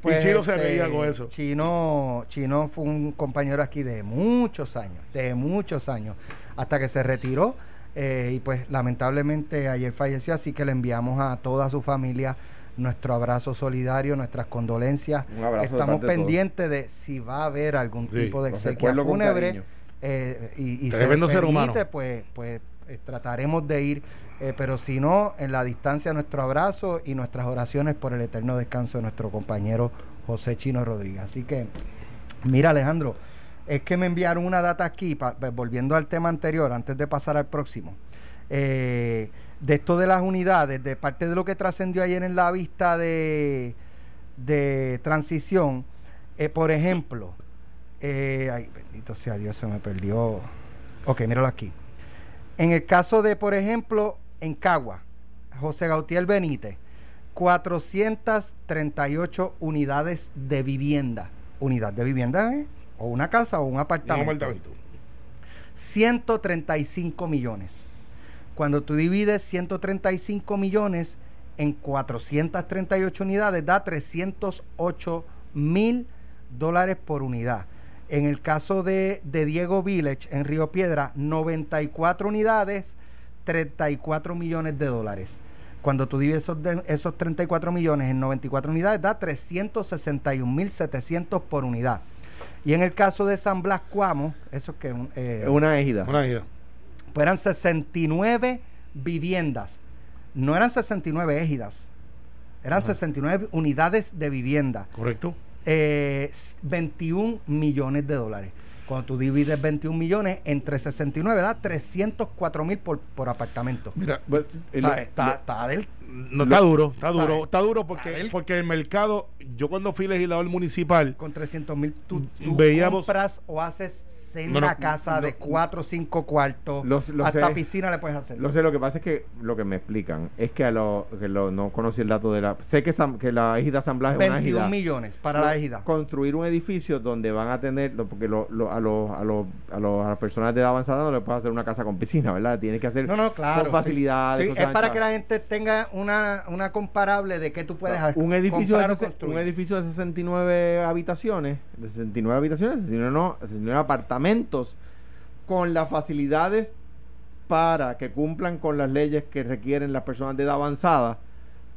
Speaker 2: Pues,
Speaker 4: y Chino se
Speaker 2: este,
Speaker 4: reía con eso.
Speaker 2: Chino, Chino fue un compañero aquí de muchos años, de muchos años, hasta que se retiró. eh, y pues lamentablemente ayer falleció, así que le enviamos a toda su familia nuestro abrazo solidario, nuestras condolencias.
Speaker 3: Un abrazo de
Speaker 2: Estamos
Speaker 3: todos.
Speaker 2: pendientes de si va a haber algún
Speaker 4: Sí,
Speaker 2: tipo de exequia fúnebre. Eh, y, y se
Speaker 4: Tremendo ser
Speaker 2: permite,
Speaker 4: humano.
Speaker 2: pues, pues eh, trataremos de ir, eh, pero si no, en la distancia nuestro abrazo y nuestras oraciones por el eterno descanso de nuestro compañero José Chino Rodríguez. Así que, mira Alejandro, es que me enviaron una data aquí, pa- pa- volviendo al tema anterior, antes de pasar al próximo. Eh, de esto de las unidades, de parte de lo que trascendió ayer en la vista de, de transición, eh, por ejemplo, eh, ay, bendito sea Dios, se me perdió. Ok, míralo aquí. En el caso de, por ejemplo, en Cagua, José Gautier Benítez, 438 unidades de vivienda. Unidad de vivienda, ¿eh? O una casa o un
Speaker 4: Un
Speaker 2: apartamento.
Speaker 4: apartamento.
Speaker 2: 135 millones. Cuando tú divides 135 millones en 438 unidades, da 308 mil dólares por unidad. En el caso de, de Diego Village en Río Piedra, 94 unidades, 34 millones de dólares. Cuando tú divides esos, de- esos 34 millones en 94 unidades, da 361 mil 700 por unidad. Y en el caso de San Blas Cuamo, eso que eh,
Speaker 3: Es una égida.
Speaker 4: Una idea.
Speaker 2: pues eran 69 viviendas. No eran 69 égidas. Eran 69 unidades de vivienda.
Speaker 4: Correcto.
Speaker 2: Eh, s- 21 millones de dólares. Cuando tú divides 21 millones entre 69, da 304 mil por, por apartamento.
Speaker 4: Mira,
Speaker 2: O está, está del
Speaker 4: no está duro, está duro,
Speaker 2: ¿sabes?
Speaker 4: está duro porque,
Speaker 2: Está
Speaker 4: porque el mercado, yo cuando fui legislador municipal,
Speaker 2: con 300 mil tú, tú
Speaker 4: Veíamos-
Speaker 2: compras o haces senda
Speaker 4: No, no,
Speaker 2: casa de
Speaker 3: no.
Speaker 2: 4 o 5 cuartos
Speaker 3: Los- lo
Speaker 2: hasta
Speaker 3: sé.
Speaker 2: piscina le puedes hacer
Speaker 3: Lo sé, lo que pasa es que lo que me explican es que a lo, que lo- no conocí el dato de la. Sé que, San- que la ejida San Blas es una
Speaker 2: 21
Speaker 3: ejida.
Speaker 2: millones para la ejida
Speaker 3: Construir un edificio donde van a tener, lo- porque lo- lo- a, los, a, los, a, los, a las personas de edad avanzada no le puedes hacer una casa con piscina, ¿verdad? Tienes que hacer
Speaker 2: no no claro
Speaker 3: con facilidades.
Speaker 2: Sí, es para
Speaker 3: anchas.
Speaker 2: que la gente tenga una, una comparable de que tú puedes ha-
Speaker 3: un edificio, de un edificio de 69 habitaciones, de 69 habitaciones, 69, no, 69 apartamentos, con las facilidades para que cumplan con las leyes que requieren las personas de edad avanzada,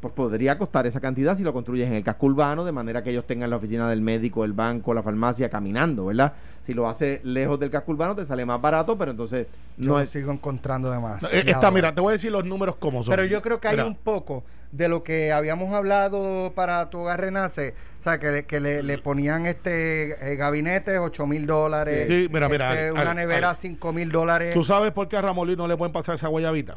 Speaker 3: pues podría costar esa cantidad si lo construyes en el casco urbano, de manera que ellos tengan la oficina del médico, el banco, la farmacia caminando, ¿verdad? Si lo hace lejos del casco urbano, te sale más barato, pero entonces
Speaker 2: yo
Speaker 3: no es...
Speaker 2: sigo encontrando de más
Speaker 4: eh, Está, mira, te voy a decir los números como son.
Speaker 2: Pero yo creo que hay
Speaker 4: Mira,
Speaker 2: un poco de lo que habíamos hablado para tu hogar renace, o sea, que, le- que le, le ponían este eh, gabinetes 8 mil dólares,
Speaker 4: Sí, mira, mira,
Speaker 2: este, una nevera
Speaker 4: Alex.
Speaker 2: 5 mil dólares.
Speaker 4: ¿Tú sabes por qué a Luis no le pueden pasar esa guayabita?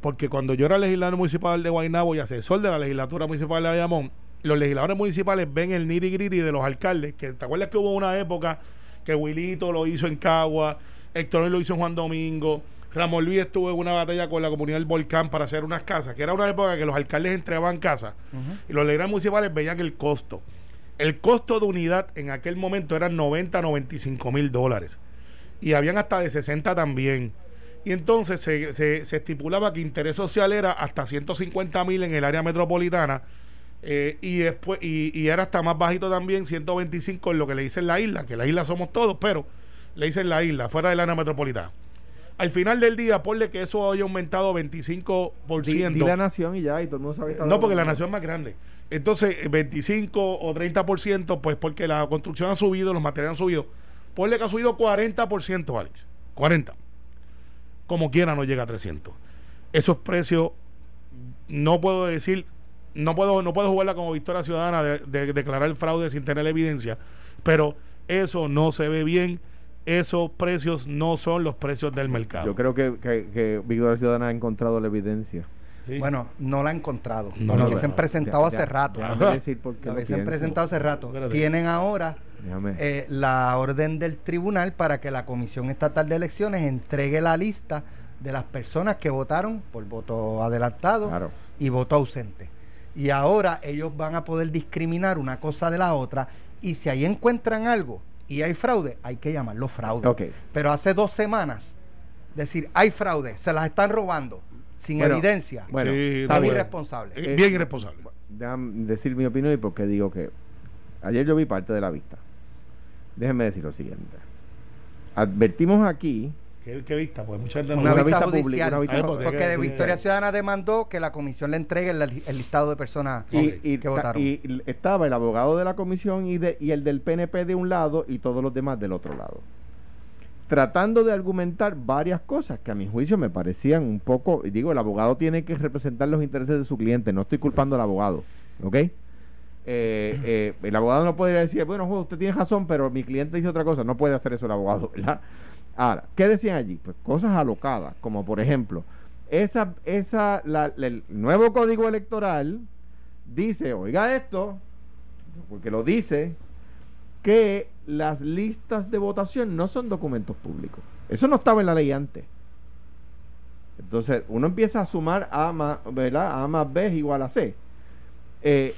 Speaker 4: Porque cuando yo era legislador municipal de Guaynabo y asesor de la legislatura municipal de Bayamón, los legisladores municipales ven el nitty gritty de los alcaldes. Que, ¿Te acuerdas que hubo una época que Wilito lo hizo en Cagua, Héctor lo hizo en Juan Domingo, Ramón Luis estuvo en una batalla con la comunidad del Volcán para hacer unas casas, que era una época que los alcaldes entregaban casas y los legisladores municipales veían el costo. El costo de unidad en aquel momento eran 90, 95 mil dólares. Y habían hasta de 60 también. Y entonces se, se- se estipulaba que interés social era hasta 150 mil en el área metropolitana. eh, y después y, y era hasta más bajito también 125 en lo que le dicen la isla que la isla somos todos pero le dicen la isla fuera del área metropolitana al final del día ponle que eso haya aumentado 25%
Speaker 3: Di, di la nación y ya, y todo el mundo sabe que está
Speaker 4: no, porque la nación es más grande. Entonces, eh, 25 o 30%, pues porque la construcción ha subido, los materiales han subido. Ponle que ha subido 40%, Alex. 40. Como quiera no llega a 300. Esos precios, no puedo decir, no puedo, no puedo jugarla como victoria ciudadana de, de declarar el fraude sin tener evidencia, pero eso no se ve bien. Esos precios no son los precios del mercado.
Speaker 3: Yo creo que, que, que Victoria Ciudadana ha encontrado la evidencia.
Speaker 4: Sí.
Speaker 2: Bueno, no la han encontrado.
Speaker 4: No
Speaker 2: lo
Speaker 4: la
Speaker 2: hubiesen
Speaker 4: han-
Speaker 2: presentado
Speaker 3: Ya-
Speaker 2: hace
Speaker 3: ya-
Speaker 2: rato. lo hubiesen presentado hace rato.
Speaker 4: Espérate.
Speaker 2: Tienen ahora eh, la orden del tribunal para que la Comisión Estatal de Elecciones entregue la lista de las personas que votaron por voto adelantado
Speaker 3: Claro.
Speaker 2: y voto ausente. Y ahora ellos van a poder discriminar una cosa de la otra y si ahí encuentran algo y hay fraude, hay que llamarlo fraude. Pero hace dos semanas decir hay fraude, se las están robando sin
Speaker 3: Bueno,
Speaker 2: evidencia,
Speaker 3: Bueno,
Speaker 4: Sí,
Speaker 3: está
Speaker 2: es
Speaker 4: bueno.
Speaker 3: bien.
Speaker 2: irresponsable.
Speaker 4: Eh, bien irresponsable.
Speaker 3: Déjame decir mi opinión y por qué digo que ayer yo vi parte de la vista. Déjenme decir lo siguiente. Advertimos aquí
Speaker 4: ¿Qué, qué vista? Pues mucha gente no
Speaker 2: Una
Speaker 3: Una
Speaker 2: vista,
Speaker 3: pública,
Speaker 2: judicial.
Speaker 3: una vista
Speaker 4: Ay,
Speaker 3: pública.
Speaker 2: Porque de Victoria. Ciudadana demandó que la comisión le entregue el, el listado de personas
Speaker 3: y,
Speaker 2: que
Speaker 3: ta-
Speaker 2: votaron.
Speaker 3: y estaba el abogado de la comisión y, de, y el del PNP de un lado y todos los demás del otro lado. Tratando de argumentar varias cosas que a mi juicio me parecían un poco, digo, el abogado tiene que representar los intereses de su cliente, no estoy culpando al abogado, ¿ok? Eh, eh, el abogado no puede decir, bueno, usted tiene razón, pero mi cliente dice otra cosa, no puede hacer eso el abogado, ¿verdad? Ahora, ¿qué decían allí? Pues cosas alocadas, como por ejemplo, esa, esa, el nuevo código electoral dice, oiga esto, porque lo dice, que las listas de votación no son documentos públicos. Eso no estaba en la ley antes. Entonces, uno empieza a sumar A más, ¿verdad? A más B es igual a C. Eh,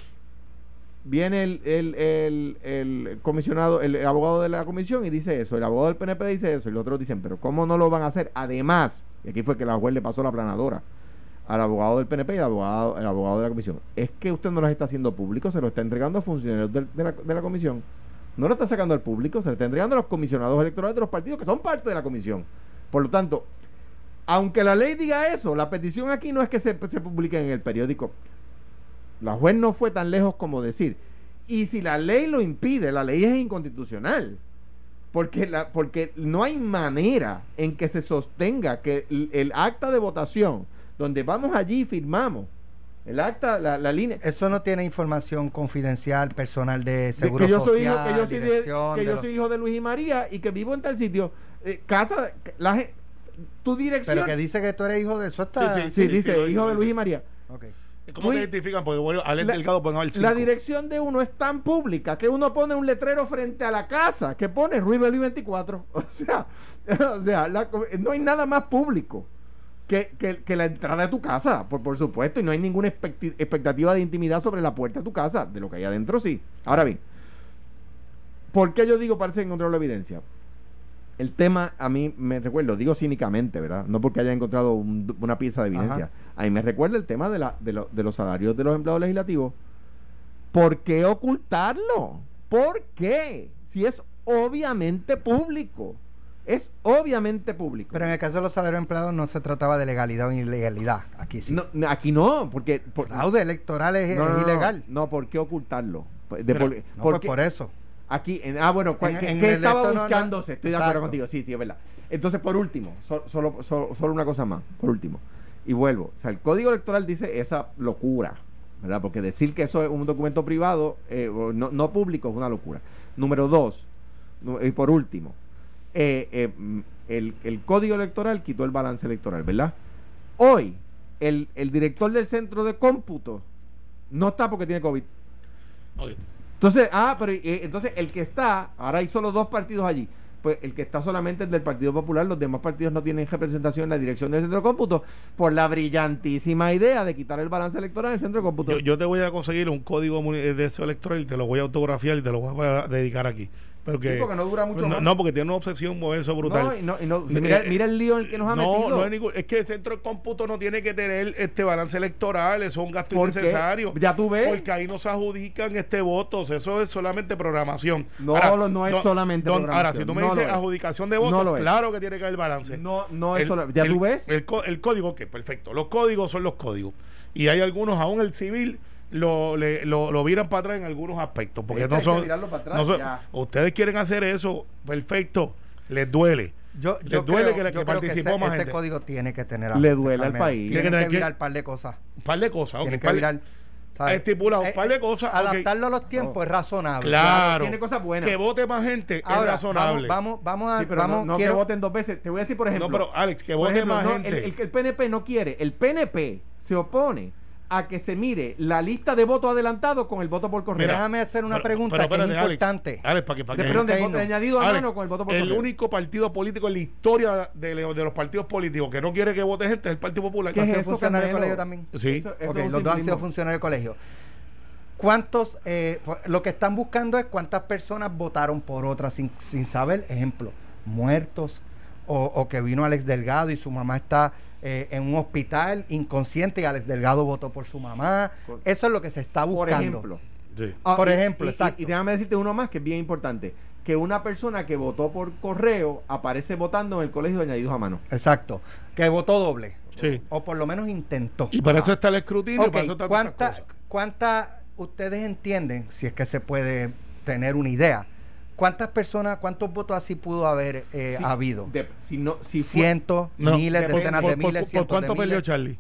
Speaker 3: viene el, el- el- comisionado, el, abogado de la comisión y dice eso, el abogado del PNP dice eso, y los otros dicen, pero ¿cómo no lo van a hacer? Además, y aquí fue que la juez le pasó la planadora al abogado del PNP y al abogado, el abogado de la comisión. Es que usted no las está haciendo público, se lo está entregando a funcionarios de, de la comisión. No lo está sacando al público, se lo está entregando a los comisionados electorales de los partidos que son parte de la comisión. Por lo tanto, aunque la ley diga eso, la petición aquí no es que se, se publique en el periódico. La juez no fue tan lejos como decir. Y si la ley lo impide, la ley es inconstitucional. Porque, la, porque no hay manera en que se sostenga que el, el acta de votación, donde vamos allí y firmamos, el acta, la, la línea,
Speaker 2: Eso no tiene información confidencial, personal de
Speaker 3: de
Speaker 2: seguro
Speaker 3: que yo soy hijo,
Speaker 2: social,
Speaker 3: que yo soy, de- que
Speaker 2: de
Speaker 3: yo
Speaker 2: los-
Speaker 3: soy hijo de Luis y María y que vivo en tal sitio. Eh, casa, la, tu dirección.
Speaker 2: Pero que dice que tú eres hijo de eso está...
Speaker 4: Sí,
Speaker 3: sí,
Speaker 4: sí,
Speaker 3: dice
Speaker 4: sí, dice,
Speaker 3: hijo de. Luis y María.
Speaker 2: Ok.
Speaker 4: ¿Cómo
Speaker 3: Luis-
Speaker 4: te identifican? Porque bueno, Alex
Speaker 3: La-
Speaker 4: Delgado pueden haber.
Speaker 3: La dirección de uno es tan pública que uno pone un letrero frente a la casa que pone Ruiz Luis 24. O sea, o sea la no hay nada más público que, que- que la entrada de tu casa, por, por supuesto, y no hay ninguna expectativa de intimidad sobre la puerta de tu casa. De lo que hay adentro, sí. Ahora bien, ¿por qué yo digo parece encontrar la evidencia? El tema a mí me recuerdo, digo cínicamente, ¿verdad? No porque haya encontrado un- una pieza de evidencia. A mí me recuerda el tema de, la, de, lo- de los salarios de los empleados legislativos. ¿Por qué ocultarlo? ¿Por qué? Si es obviamente público. Es obviamente público.
Speaker 2: Pero en el caso de los salarios empleados no se trataba de legalidad o ilegalidad. Aquí sí.
Speaker 3: No, aquí no, porque... por-
Speaker 2: Fraude electoral es,
Speaker 3: no,
Speaker 2: es
Speaker 3: no, no,
Speaker 2: ilegal.
Speaker 3: No, ¿por qué ocultarlo? De por, ¿por
Speaker 2: pues por eso.
Speaker 3: Aquí, en- ah, bueno, ¿cuál-
Speaker 2: En-
Speaker 3: ¿qué,
Speaker 2: en
Speaker 3: qué estaba buscándose? Estoy de acuerdo
Speaker 2: Exacto.
Speaker 3: contigo, sí, sí, es verdad. Entonces, por último, so- solo, solo, solo una cosa más, por último, y vuelvo, o sea, el código electoral dice esa locura, ¿verdad? Porque decir que eso es un documento privado, eh, no, no público, es una locura. Número dos, y por último, eh, eh, mm, el, el código electoral quitó el balance electoral, ¿verdad? Hoy, el, el director del centro de cómputo no está porque tiene COVID. Entonces, ah, pero eh, entonces el que está, ahora hay solo dos partidos allí. Pues el que está solamente es del Partido Popular, los demás partidos no tienen representación en la dirección del centro de cómputo por la brillantísima idea de quitar el balance electoral del centro de cómputo.
Speaker 4: Yo, yo te voy a conseguir un código muni- de eso electoral y te lo voy a autografiar y te lo voy a dedicar aquí. Pero que,
Speaker 3: Sí, porque no dura mucho
Speaker 4: no,
Speaker 3: más.
Speaker 4: no, porque tiene una obsesión con eso brutal.
Speaker 3: No, y no, y no- mira,
Speaker 4: Eh,
Speaker 3: mira el lío en el que nos ha metido.
Speaker 4: no es ningún. Es que el centro de cómputo no tiene que tener este balance electoral, eso es un gasto
Speaker 3: ¿Por qué?
Speaker 4: innecesario.
Speaker 3: Ya tú ves.
Speaker 4: Porque ahí no se adjudican este votos, eso es solamente programación.
Speaker 3: No, lo- no es solamente
Speaker 4: Ahora,
Speaker 3: programación,
Speaker 4: si tú me dices adjudicación de votos, claro que tiene que haber balance.
Speaker 3: No, no es
Speaker 4: El-
Speaker 3: solo. ¿Ya
Speaker 4: el-
Speaker 3: tú ves?
Speaker 4: El, el código, que perfecto. Los códigos son los códigos. Y hay algunos, aún el civil, lo, le- lo, lo viran para atrás en algunos aspectos. Porque
Speaker 3: que
Speaker 4: no
Speaker 3: que
Speaker 4: son.
Speaker 3: atrás,
Speaker 4: son- ustedes quieren hacer eso, perfecto. Les duele.
Speaker 2: Yo,
Speaker 4: Les
Speaker 2: yo
Speaker 4: duele
Speaker 2: creo,
Speaker 4: que la-
Speaker 2: yo
Speaker 4: que
Speaker 2: creo
Speaker 4: participó
Speaker 2: ese,
Speaker 4: más
Speaker 2: ese
Speaker 4: gente.
Speaker 2: código tiene que tener
Speaker 3: Le duele al país.
Speaker 2: Tiene
Speaker 4: Tiene que
Speaker 2: que virar
Speaker 4: que-
Speaker 2: un par de cosas.
Speaker 4: Un par de cosas. ok,
Speaker 2: Tiene que virar. ¿sabes?
Speaker 4: Estipulado, un
Speaker 2: Eh,
Speaker 4: par de
Speaker 2: eh,
Speaker 4: cosas.
Speaker 2: Adaptarlo a los tiempos es razonable.
Speaker 4: Claro.
Speaker 3: tiene cosas buenas.
Speaker 4: Que vote más gente es razonable.
Speaker 2: vamos, vamos, vamos a.
Speaker 3: Sí, pero no-
Speaker 2: vamos,
Speaker 3: no,
Speaker 2: quiero-
Speaker 3: que voten dos veces. Te voy a decir, por ejemplo.
Speaker 4: no, pero Alex, que vote
Speaker 3: ejemplo,
Speaker 4: más
Speaker 3: no,
Speaker 4: gente.
Speaker 3: el, el- el PNP no quiere. El PNP se opone a que se mire la lista de votos adelantados con el voto por correo.
Speaker 4: Mira,
Speaker 2: Déjame hacer una
Speaker 4: Pero-
Speaker 2: pregunta
Speaker 4: pero
Speaker 2: que es
Speaker 4: espérate,
Speaker 2: importante.
Speaker 4: Alex, para que, para
Speaker 3: De-
Speaker 4: que-
Speaker 3: perdón, de,
Speaker 2: Interno.
Speaker 3: de añadido a
Speaker 4: Alex,
Speaker 3: mano con el voto por
Speaker 4: el
Speaker 3: correo.
Speaker 4: único partido político en la historia de, los partidos políticos que no quiere que vote gente es el Partido Popular.
Speaker 2: ¿Ha
Speaker 3: ¿Qué es
Speaker 2: sido
Speaker 3: eso,
Speaker 2: funcionario del colegio también?
Speaker 4: Sí.
Speaker 3: Eso-
Speaker 2: los dos han sido funcionarios del colegio. ¿Cuántos, eh, pues, lo que están buscando es cuántas personas votaron por otras sin, sin saber, ejemplo, muertos, o, o que vino Alex Delgado y su mamá está eh, en un hospital inconsciente y Alex Delgado votó por su mamá. Eso es lo que se está buscando.
Speaker 3: Por ejemplo.
Speaker 4: Sí.
Speaker 3: Ah,
Speaker 2: Por
Speaker 3: y-
Speaker 2: ejemplo,
Speaker 3: y- y-
Speaker 2: exacto.
Speaker 3: Y, déjame decirte uno más que es bien importante. Que una persona que votó por correo aparece votando en el colegio de añadidos a mano.
Speaker 2: Exacto. Que votó doble.
Speaker 4: Sí.
Speaker 2: O por lo menos intentó.
Speaker 4: Y para eso está el escrutinio. y
Speaker 2: Ok,
Speaker 4: para eso
Speaker 2: ¿cuánta, cuánta ustedes entienden, si es que se puede tener una idea, cuántas personas, cuántos votos así pudo haber eh,
Speaker 3: Si-
Speaker 2: habido?
Speaker 3: de- si no, si fue-
Speaker 2: cientos,
Speaker 4: No,
Speaker 2: miles,
Speaker 3: por-
Speaker 2: decenas
Speaker 4: ¿Por,
Speaker 2: de
Speaker 4: por-
Speaker 2: miles,
Speaker 4: por
Speaker 2: cientos
Speaker 4: cuánto
Speaker 2: de
Speaker 4: perdió Charlie?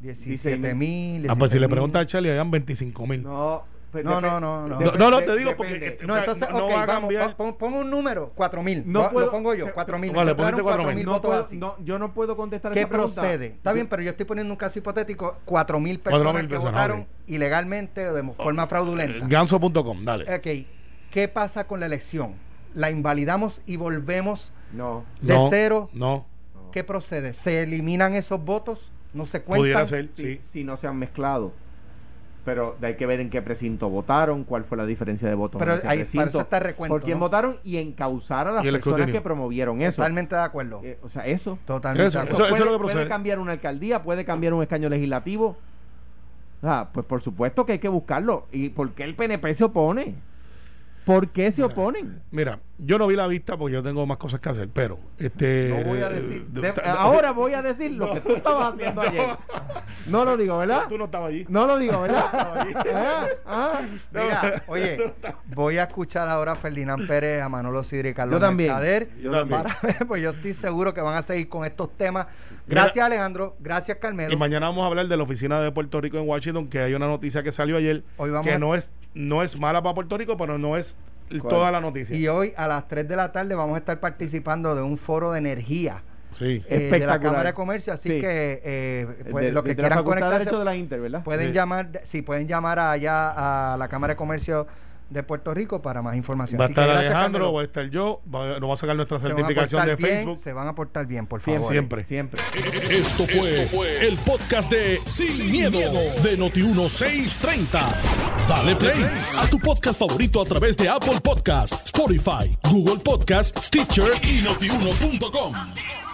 Speaker 2: 17 mil,
Speaker 4: Ah, pues si le
Speaker 2: 16.000.
Speaker 4: preguntas a Charlie, hayan 25 mil.
Speaker 3: No, pues
Speaker 2: No, no, no, no.
Speaker 4: No, no, no,
Speaker 3: de-
Speaker 4: te digo
Speaker 3: depende.
Speaker 4: porque- este,
Speaker 2: No, entonces,
Speaker 4: no
Speaker 2: ok, vamos,
Speaker 4: cambiar.
Speaker 2: pon, pon un número, 4 mil.
Speaker 3: No puedo-
Speaker 2: lo pongo yo,
Speaker 3: te-
Speaker 2: 4 mil.
Speaker 4: Vale, ponete 4.000.
Speaker 2: mil
Speaker 3: yo no puedo contestar
Speaker 2: ¿Qué
Speaker 3: esa pregunta.
Speaker 2: procede? Está bien, pero yo estoy poniendo un caso hipotético, 4 mil
Speaker 4: 4.000
Speaker 2: personas que votaron ilegalmente o de forma fraudulenta.
Speaker 4: Ganso.com, dale.
Speaker 2: Ok, ¿qué pasa con la elección? ¿La invalidamos y volvemos
Speaker 3: No.
Speaker 2: de
Speaker 4: No,
Speaker 2: cero?
Speaker 4: No.
Speaker 2: ¿Qué procede? ¿Se eliminan esos votos? ¿No se cuentan?
Speaker 4: ser.
Speaker 3: Si,
Speaker 4: Sí.
Speaker 3: si no se han mezclado. Pero hay que ver en qué precinto votaron, cuál fue la diferencia de votos
Speaker 2: Pero
Speaker 3: en ese
Speaker 2: ahí-
Speaker 3: recinto,
Speaker 2: para eso está recuento,
Speaker 3: por quién
Speaker 2: ¿no?
Speaker 3: votaron y encauzar a las personas
Speaker 4: escrutinio.
Speaker 3: que promovieron eso.
Speaker 2: Totalmente de acuerdo.
Speaker 3: Eh, o sea, eso.
Speaker 2: Totalmente
Speaker 4: Eso,
Speaker 2: de
Speaker 3: Eso,
Speaker 2: acuerdo.
Speaker 4: eso es lo
Speaker 3: puede,
Speaker 4: que procede.
Speaker 3: puede cambiar una alcaldía, puede cambiar un escaño legislativo. Ah, pues por supuesto que hay que buscarlo. ¿Y por qué el PNP se opone? ¿Por qué se oponen?
Speaker 4: Mira, Yo no vi la vista porque yo tengo más cosas que hacer, pero este
Speaker 3: No voy a decir.
Speaker 4: de-
Speaker 3: de-
Speaker 4: de-
Speaker 3: ahora voy a decir lo que tú estabas haciendo ayer. No lo digo, ¿verdad?
Speaker 4: Tú no estabas allí.
Speaker 3: No lo digo, ¿verdad? Ah, ah.
Speaker 2: Mira, oye, voy a escuchar ahora a Ferdinand Pérez, a Manolo Sidri y Carlos
Speaker 3: Yo también.
Speaker 2: Mercader,
Speaker 4: Yo también.
Speaker 2: para ver, pues yo estoy seguro que van a seguir con estos temas. Gracias, Alejandro. Gracias, Carmelo.
Speaker 4: Y mañana vamos a hablar de la oficina de Puerto Rico en Washington, que hay una noticia que salió ayer
Speaker 2: Hoy vamos
Speaker 4: que
Speaker 2: a-
Speaker 4: no es no es mala para Puerto Rico, pero no es toda la noticia.
Speaker 2: Y hoy a las 3 de la tarde vamos a estar participando de un foro de energía
Speaker 4: sí.
Speaker 2: eh, de la. Cámara de Comercio. Así
Speaker 3: Sí.
Speaker 2: que eh, pues,
Speaker 3: De-
Speaker 2: los que
Speaker 3: de la
Speaker 2: quieran
Speaker 3: de
Speaker 2: conectarse
Speaker 3: Derecho de la Inter, ¿verdad?
Speaker 2: pueden
Speaker 4: Sí.
Speaker 2: llamar, sí, pueden llamar allá a la Cámara de Comercio de Puerto Rico para más información.
Speaker 4: Va a estar Alejandro, voy a estar yo, va- nos va a sacar nuestra
Speaker 2: Se van a
Speaker 4: certificación
Speaker 2: portar
Speaker 4: de
Speaker 2: bien,
Speaker 4: Facebook.
Speaker 2: Se van a portar bien, por favor.
Speaker 4: Siempre.
Speaker 3: Siempre.
Speaker 1: Esto fue, el podcast de Sin, miedo, de Noti1630. Dale play a tu podcast favorito a través de Apple Podcasts, Spotify, Google Podcasts, Stitcher y notiuno.com.